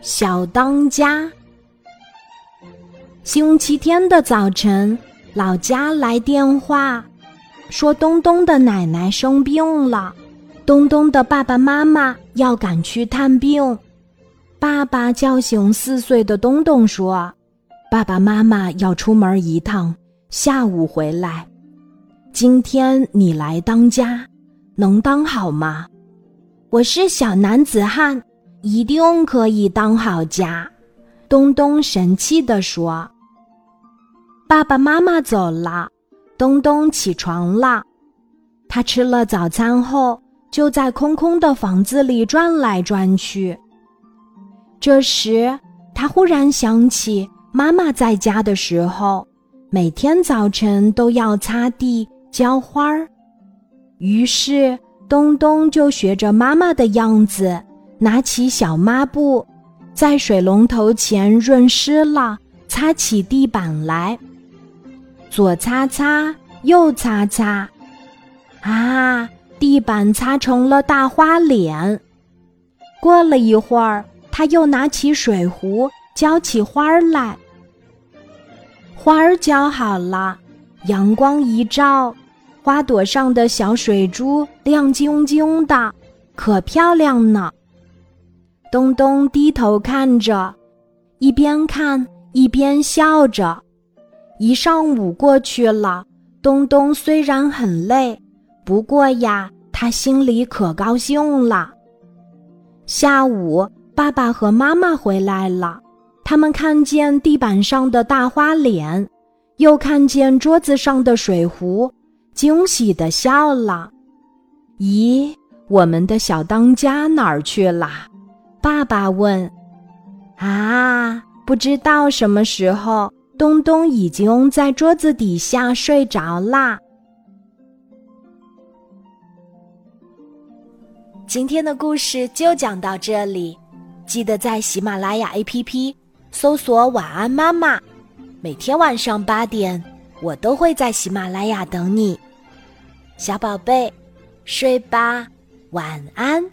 小当家。星期天的早晨，老家来电话，说东东的奶奶生病了，东东的爸爸妈妈要赶去探病。爸爸叫醒四岁的东东说：“爸爸妈妈要出门一趟，下午回来。今天你来当家，能当好吗？”我是小男子汉。一定可以当好家，东东神气地说。爸爸妈妈走了，东东起床了。他吃了早餐后，就在空空的房子里转来转去。这时，他忽然想起妈妈在家的时候，每天早晨都要擦地、浇花儿。于是，东东就学着妈妈的样子。拿起小抹布，在水龙头前润湿了，擦起地板来。左擦擦，右擦擦，啊，地板擦成了大花脸。过了一会儿，他又拿起水壶浇起花儿来。花儿浇好了，阳光一照，花朵上的小水珠亮晶晶的，可漂亮呢。东东低头看着，一边看一边笑着。一上午过去了，东东虽然很累，不过呀，他心里可高兴了。下午，爸爸和妈妈回来了，他们看见地板上的大花脸，又看见桌子上的水壶，惊喜的笑了。咦，我们的小当家哪儿去了？爸爸问：“啊，不知道什么时候，东东已经在桌子底下睡着啦。”今天的故事就讲到这里，记得在喜马拉雅 APP 搜索“晚安妈妈”，每天晚上八点，我都会在喜马拉雅等你，小宝贝，睡吧，晚安。